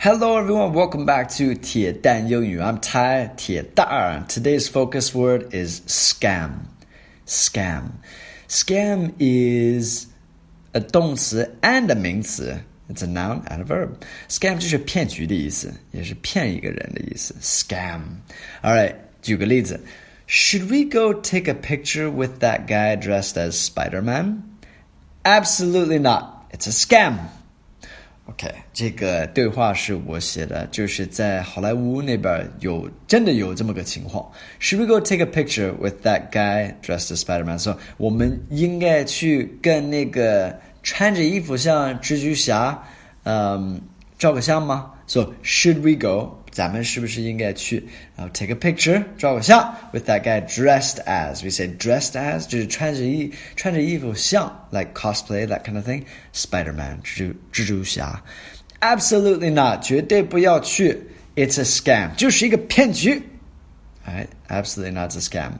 Hello everyone, welcome back to 铁蛋英语. I'm Tai 铁蛋. Today's focus word is scam. Scam. Scam is a 动词 and a 名词. It's a noun and a verb. Scam 就是骗局的意思，也是骗一个人的意思。Scam. All right, 举个例子. Should we go take a picture with that guy dressed as Spider-Man? Absolutely not. It's a scam. OK，这个对话是我写的，就是在好莱坞那边有真的有这么个情况。Should we go take a picture with that guy dressed as Spider-Man？说、so, 我们应该去跟那个穿着衣服像蜘蛛侠，嗯，照个相吗？So should we go？咱们是不是应该去？然后 take a picture，照个相，with that guy dressed as。We say dressed as 就是穿着衣穿着衣服像，like cosplay that kind of thing。Spider-Man 蜘蛛蜘蛛侠，absolutely not，绝对不要去。It's a scam，就是一个骗局。Alright, absolutely not a scam.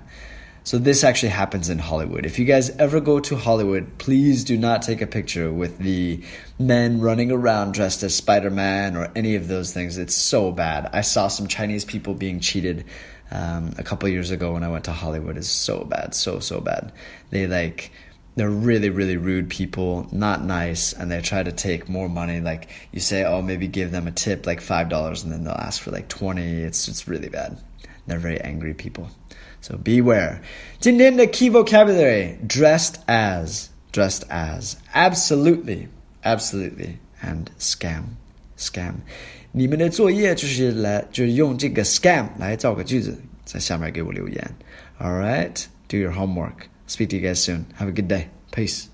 so this actually happens in Hollywood. If you guys ever go to Hollywood, please do not take a picture with the men running around dressed as Spider-Man or any of those things. It's so bad. I saw some Chinese people being cheated um, a couple years ago when I went to Hollywood. It's so bad, so so bad. They like they're really really rude people not nice and they try to take more money like you say oh maybe give them a tip like five dollars and then they'll ask for like 20 it's it's really bad they're very angry people so beware. 今天的 key vocabulary dressed as, dressed as, absolutely, absolutely, and scam, scam. 你们的作业就是来就是用这个 scam 来造个句子，在下面给我留言。All right, do your homework. Speak to you guys soon. Have a good day. Peace.